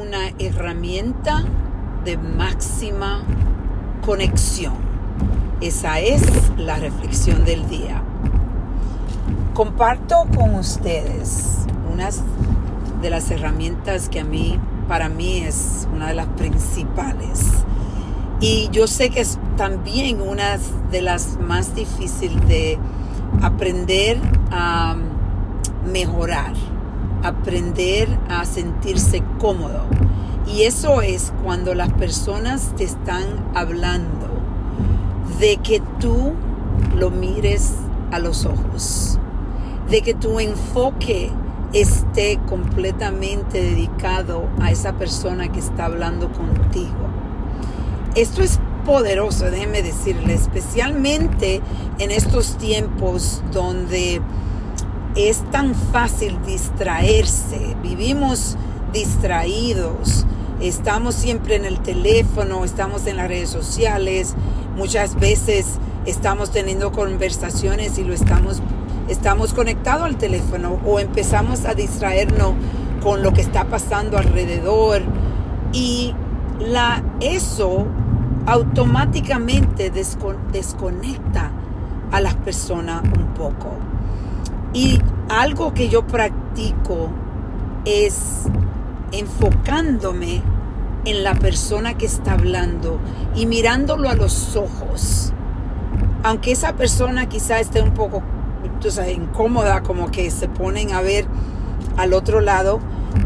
una herramienta de máxima conexión. Esa es la reflexión del día. Comparto con ustedes unas de las herramientas que a mí, para mí, es una de las principales. Y yo sé que es también una de las más difíciles de aprender a mejorar, aprender a sentirse cómodo. Y eso es cuando las personas te están hablando de que tú lo mires a los ojos, de que tu enfoque esté completamente dedicado a esa persona que está hablando contigo. Esto es poderoso, déjeme decirle, especialmente en estos tiempos donde es tan fácil distraerse, vivimos distraídos, estamos siempre en el teléfono, estamos en las redes sociales, muchas veces estamos teniendo conversaciones y lo estamos estamos conectados al teléfono o empezamos a distraernos con lo que está pasando alrededor. Y la eso automáticamente desconecta a las personas un poco. Y algo que yo practico es enfocándome en la persona que está hablando y mirándolo a los ojos. Aunque esa persona quizá esté un poco incómoda, como que se ponen a ver al otro lado,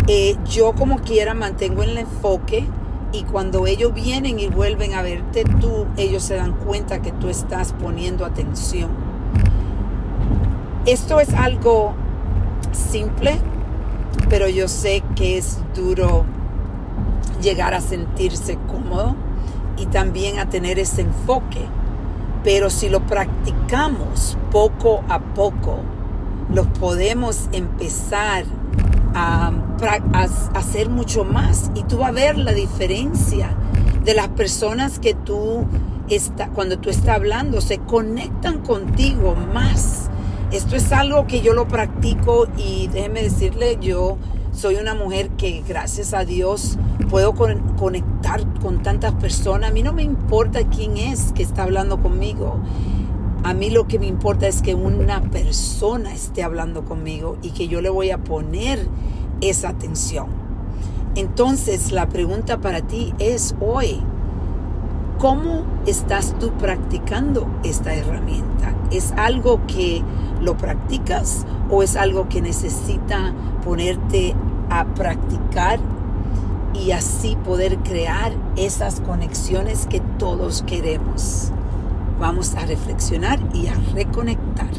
eh, yo como quiera mantengo el enfoque y cuando ellos vienen y vuelven a verte tú, ellos se dan cuenta que tú estás poniendo atención. Esto es algo simple, pero yo sé que es duro llegar a sentirse cómodo y también a tener ese enfoque. Pero si lo practicamos poco a poco, los podemos empezar a, hacer mucho más. Y tú vas a ver la diferencia de las personas que tú, está, cuando tú estás hablando, se conectan contigo más. Esto es algo que yo lo practico y déjeme decirle, yo soy una mujer que gracias a Dios puedo conectar con tantas personas. A mí no me importa quién es que está hablando conmigo. A mí lo que me importa es que una persona esté hablando conmigo y que yo le voy a poner esa atención. Entonces la pregunta para ti es hoy, ¿cómo estás tú practicando esta herramienta? ¿Es algo que lo practicas o es algo que necesita ponerte a practicar y así poder crear esas conexiones que todos queremos? Vamos a reflexionar y a reconectar.